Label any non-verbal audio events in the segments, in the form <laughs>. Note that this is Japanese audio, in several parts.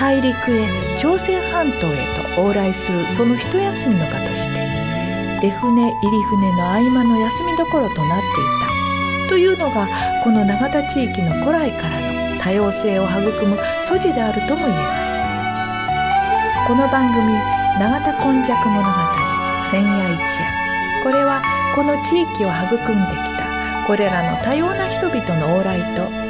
大陸へ朝鮮半島へと往来するその一休みの場として出船入り船の合間の休みどころとなっていた。というのがこの永田地域の古来からの多様性を育む素地であるとも言えます。この番組「永田今昔物語千夜一夜」これはこの地域を育んできたこれらの多様な人々の往来と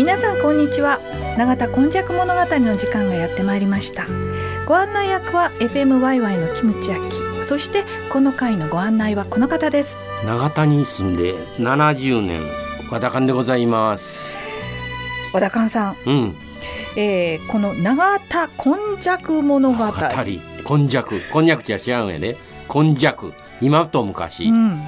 皆さんこんにちは。永田今昔物語の時間がやってまいりました。ご案内役は FMYY のキムチ焼きそしてこの回のご案内はこの方です。永田に住んで70年。和田勘でございます。和田勘さん、うん、えー、この永田今昔物語。今昔こんにゃくじゃ違うんやで今昔今と昔、うん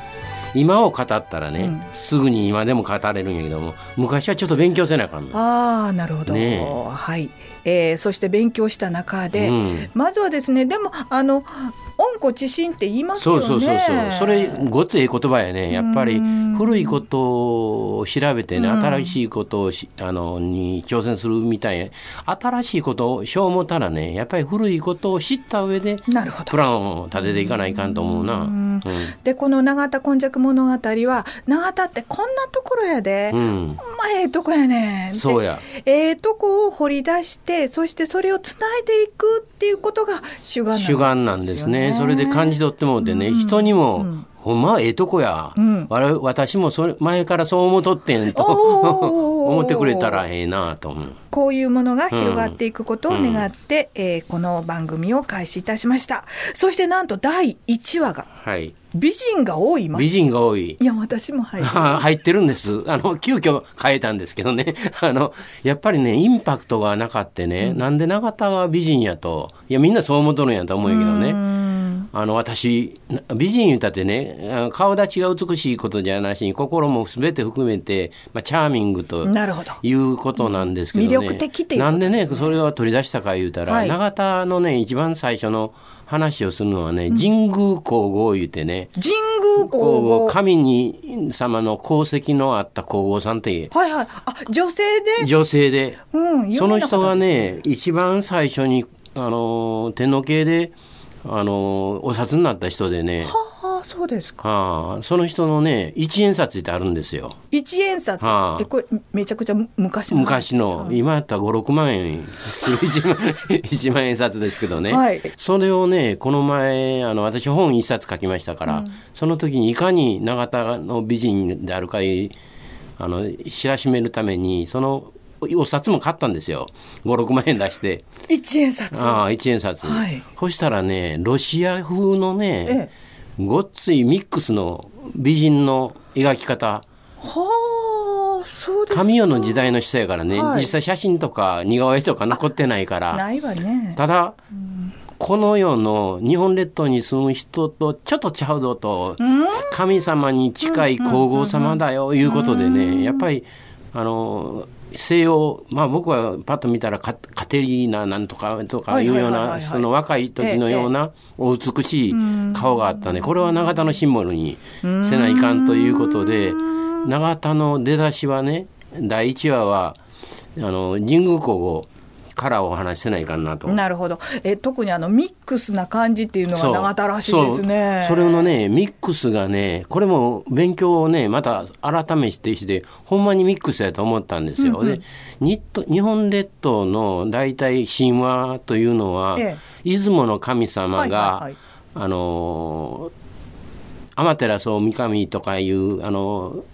今を語ったらね、うん。すぐに今でも語れるんやけども昔はちょっと勉強せなあかんの。ああなるほど、ねはい、えー、そして勉強した中で、うん。まずはですねでもあの温故知新って言いますよね。そうそうそうそう。それごっつええ言葉やね。やっぱりうん。古いことを調べてねうん。新しいことをしあのに挑戦するみたいな新しいことをしよう思ったらねやっぱり古いことを知った上でなるほど。プランを立てていかないかんと思うな。うん。でこの永田今昔物語は永田ってこんなところやで、うん。まええとこやねんって。そうや。ええとこを掘り出してそしてそれをつないでいくっていうことが主眼なんですよ主眼なんですね。それで感じ取ってもうてね、人にも、ほんまええとこや、んわら私もそれ前からそう思っとってんと <laughs> 思ってくれたらええなと思う。こういうものが広がっていくことを願って、えーこの番組を開始いたしましたそしてなんと第1話がはい。美人が多い町美人が多い。いや私も入るは <laughs> 入ってるんです。あの、急遽変えたんですけどね。<laughs> あの、やっぱりね、インパクトがなかってね、なんで永田が美人やと、いや、みんなそう思っとるんやと思うんやけどね。うんあの私な美人言うたってね顔立ちが美しいことじゃなしに心も全て含めて、まあ、チャーミングということなんですけどね、魅力的っていうことなんでねそれを取り出したか言うたら、はい。永田のね一番最初の話をするのはね、神宮皇后言うてね神宮皇后。神に様の功績のあった皇后さんってはいはい。あ女性で、女性で。うん、その人がね一番最初にあの天皇系であのお札になった人でね。はああそうですか。ああその人のね一円札ってあるんですよ。一円札？はあ。えこれめちゃくちゃ昔の昔の。今やったら56万円する1万 <laughs> 一万円札ですけどね、はい。それをねこの前あの私本一冊書きましたから、その時にいかに永田の美人であるかいあの知らしめるためにそのお札も買ったんですよ。56万円出して。一円札。ああ1円札、はい。そしたらねロシア風のね、えごっついミックスの美人の描き方。はあそうですか。神代の時代の人やからね、はい。実際写真とか似顔絵とか残ってないから。ないわね。ただ、この世の日本列島に住む人とちょっとちゃうぞと、神様に近い皇后様だよいうことでね、やっぱりあの西洋まあ僕はパッと見たらカカテリーナなんとかとかいうようなその若い時のようなお美しい顔があったね。これは永田のシンボルにせないかんということで永田の出だしはね第1話はあの神宮皇后からお話しせないかんなと。なるほど。え特にあのミックスな感じっていうのがそう。永田らしいですね。それのねミックスがねこれも勉強をねまた改めてしてほんまにミックスやと思ったんですよ。で日と日本列島の大体神話というのは、え出雲の神様が、はいはいはい。あの天照大神とかいうあの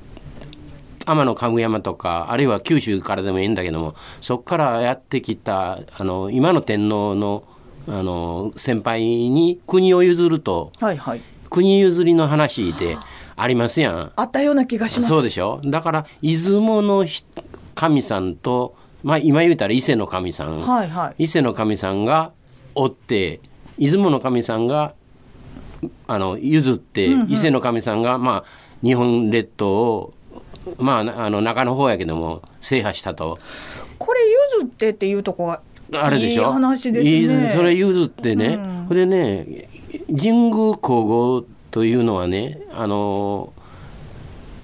天の神山とかあるいは九州からでもいいんだけどもそこからやってきたあの今の天皇のあの先輩に国を譲るとはいはい。国譲りの話でありますやん。あったような気がします。そうでしょ？だから出雲のひ神さんと、まあ、今言うたら伊勢の神さん、はいはい。伊勢の神さんがおって出雲の神さんがあの譲って、伊勢の神さんが、まあ、日本列島を、まあ、なあの中の方やけども制覇したと。これ譲ってっていうとこがあれでしょ？いい話ですね。それ譲ってね、それでね神宮皇后というのはねあの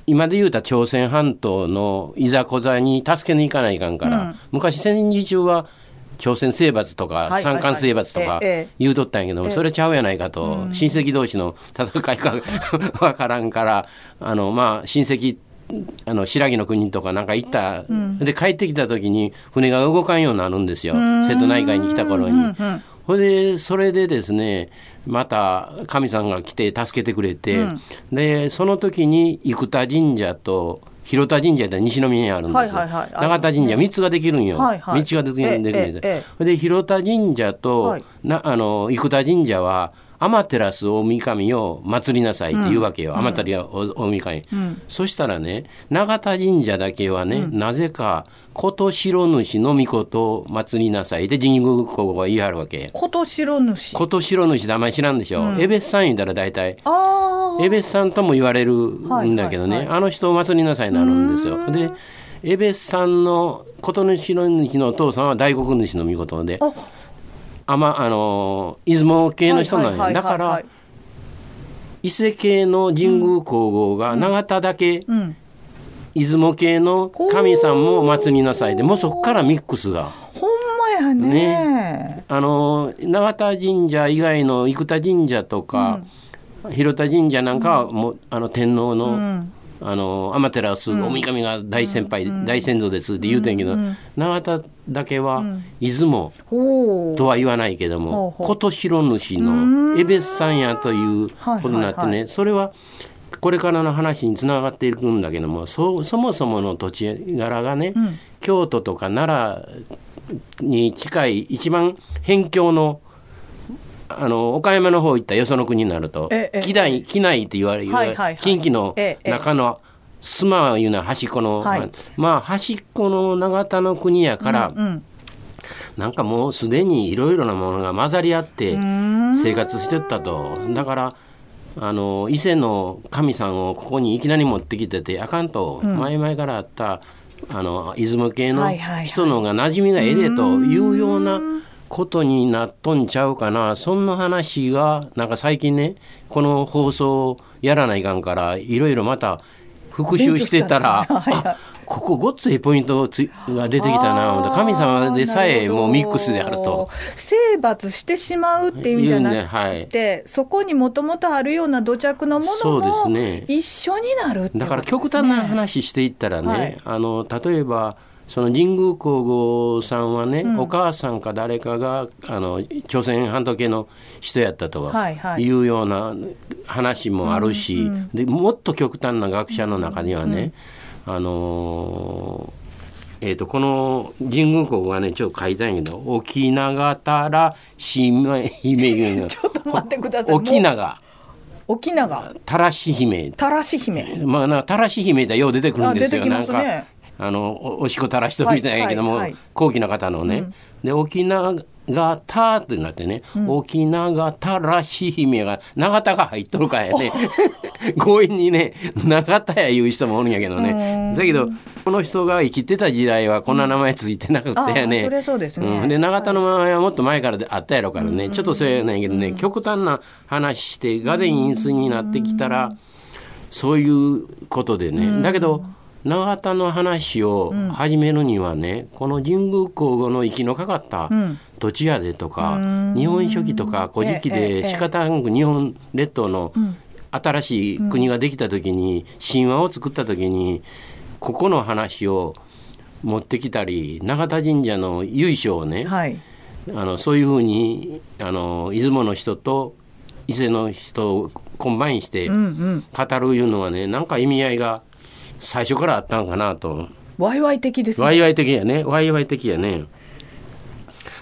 今で言うた朝鮮半島のいざこざに助けに行かないかんから、昔戦時中は朝鮮征伐とか三冠征伐とか言うとったんやけども、それちゃうやないかと、親戚同士の戦いか <laughs> わからんからあのまあ親戚あの白木の国とかなんか行った、で帰ってきた時に船が動かんようになるんですよ。瀬戸内海に来た頃に。ほいでそれでですねまた神さんが来て助けてくれて、でその時に生田神社と広田神社って西宮にあるんですよ、はいはいはい。永田神社3つができるんよ、はいはい。道ができるんです。ええええそれで広田神社と、はい。なあの生田神社は天照大神を祀りなさいって言うわけよ、天照大神、そしたらね永田神社だけはね、なぜか琴白主の御事を祀りなさいで神宮皇后が言い張るわけ。琴白主。琴白主ってあんまり知らんでしょ、江別さん言ったら大体。あ江別さんとも言われるんだけどね、はいはいはい。あの人を祭りなさいになるんですよ。で江別さんの琴主主のお父さんは大黒主の御事で。ああまあの出雲系の人なんや、だから伊勢系の神宮皇后が永田だけ、ん。出雲系の神さんも祭りなさいでもうそこからミックスが。ほんまやね。あの永田神社以外の生田神社とか、広田神社なんかはもう、あの天皇の,、あの天照大神が大先輩、大先祖ですって言うてんけど、永田だけは出雲とは言わないけども、琴白主の江別さんやということになってね、はいはいそれはこれからの話につながっていくんだけどもそそもそもの土地柄がね、京都とか奈良に近い一番辺境のあの岡山の方行ったよその国になるとええ。畿内畿内って言われる、はいはいはい。近畿のええ中の須磨いうのは端っこの、はい。まあ端っこの長田の国やから、うんなんかもうすでにいろいろなものが混ざり合って生活してったと。だからあの伊勢の神さんをここにいきなり持ってきててあかんと、前々からあったあの出雲系の人のが馴染みがええでというようなことになっとんちゃうかな。そんな話がなんか最近ねこの放送やらないかんからいろいろまた復習してたら、ここごっついポイントつが出てきたな神様でさえもうミックスであると。征伐してしまうっていうんじゃなくて、はい。そこにもともとあるような土着のもそうでのもすね。一緒になるね。だから極端な話していったらね、はい。あの例えばその神宮皇后さんはね、お母さんか誰かがあの朝鮮半島系の人やったとはいうような話もあるし、でもっと極端な学者の中にはね、あのーえー、とこの神宮皇后がねちょっと書いたんやけど「沖永たらしめ姫」<laughs> ちょっと待ってください。沖永。沖永。たらし姫。たらし姫。まあ、なんかたらし姫ってよう出てくるんですよ。ね。なんかあのおおしっこ垂らしとるみたいやけども、高貴な方のね。で沖縄がたってなってね、沖縄たらし姫が永田が入っとるからやね <laughs> 強引にね永田や言う人もおるんやけどね。だけどこの人が生きてた時代はこんな名前ついてなくてやね、うですね。ん。で永田の名前はもっと前からであったやろからね、ちょっとそうやないけどね、極端な話してガデインスになってきたら、そういうことでね、だけど永田の話を始めるにはね、この神宮皇后の生きのかかった土地やでとか、日本書紀とか古事記で仕方なく日本列島の新しい国ができた時に、神話を作った時にここの話を持ってきたり永田神社の由緒をね、はい。あのそういうふうにあの出雲の人と伊勢の人をコンバインして語るいうのはねなんか意味合いが最初からあったんかなと。ワイワイ的ですね。ワイワイ的やね。ワイワイ的やね。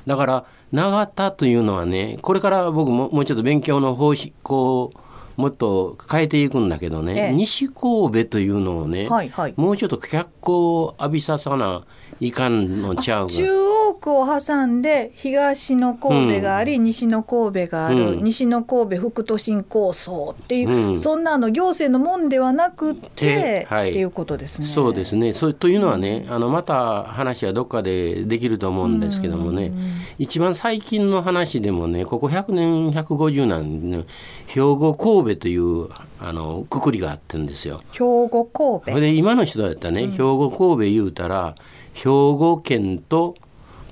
だから長田というのはねこれから僕ももうちょっと勉強の方針こうもっと変えていくんだけどね、ええ。西神戸というのをね、はいはい。もうちょっと脚光を浴びささないかんのちゃうか。中央区を挟んで東の神戸があり、西の神戸がある、うん。西の神戸副都心構想っていう、うん。そんなあの行政のもんではなくて、はい。っていうことですね。そうですね。そうというのはねあのまた話はどっかでできると思うんですけどもね。一番最近の話でもねここ100年150年ね兵庫神戸というあのくくりがあってんですよ。兵庫神戸。で今の人だったらね、兵庫神戸言うたら兵庫県と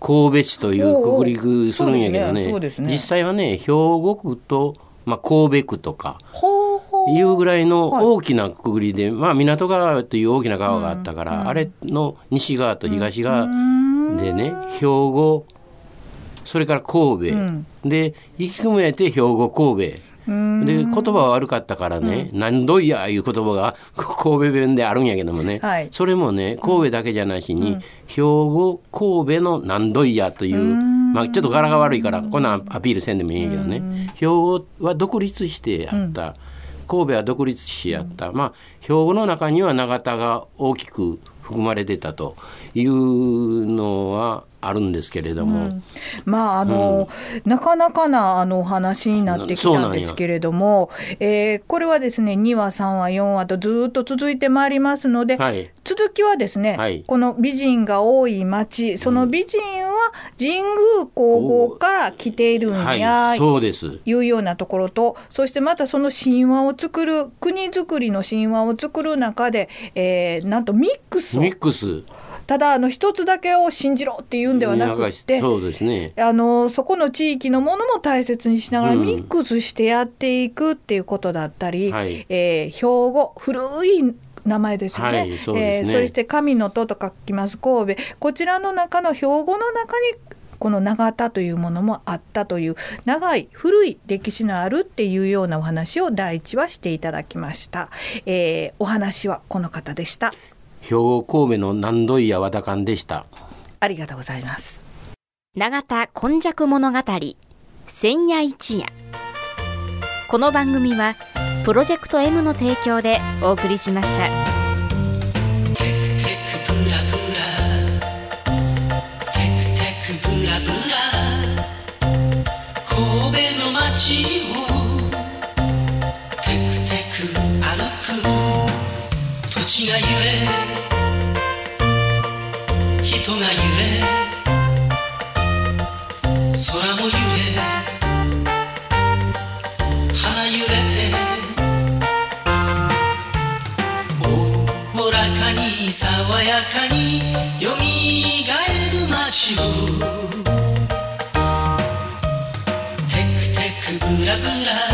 神戸市というくくりするんやけどねねね。実際はね兵庫区と、まあ、神戸区とかいうぐらいのはい。大きなくくりで、まあ港川という大きな川があったから、あれの西側と東側でね、兵庫それから神戸、で行き組めて兵庫神戸で言葉は悪かったからね「なん。どいや」いう言葉が神戸弁であるんやけどもね、はい。それもね神戸だけじゃなしに、兵庫神戸のなんどいやという、まあ、ちょっと柄が悪いからこんなんアピールせんでもいいんやけどね、兵庫は独立してあった、神戸は独立してやった、まあ兵庫の中には永田が大きく含まれてたというのはあるんですけれども、まああの、なかなかなあのお話になってきたんですけれども、えーこれはですね2話3話4話とずっと続いてまいりますので、はい。続きはですね、はい。この美人が多い町その美人は神宮皇后から来ているんや、はいそうです。いうようなところとそしてまたその神話を作る国づくりの神話を作る中で、えーなんとミックスをミックスただあの一つだけを信じろっていうんではなくってそうですね。あのそこの地域のものも大切にしながらうん。ミックスしてやっていくっていうことだったり、はい。えー兵庫古い名前ですよね。はいそね。えーそして神の戸と書きます神戸。こちらの中の兵庫の中にこの長田というものもあったという長い古い歴史のあるっていうようなお話を第一話していただきました、えーお話はこの方でした兵庫神戸の南土井や和田館でした。ありがとうございます。永田今昔物語千夜一夜。この番組はプロジェクト M の提供でお送りしました。神戸の街く土地が揺れ。人が揺れ。空も揺れ。花揺れて。おおらかにに爽やかによみがえる街を。テクテクブラブラ。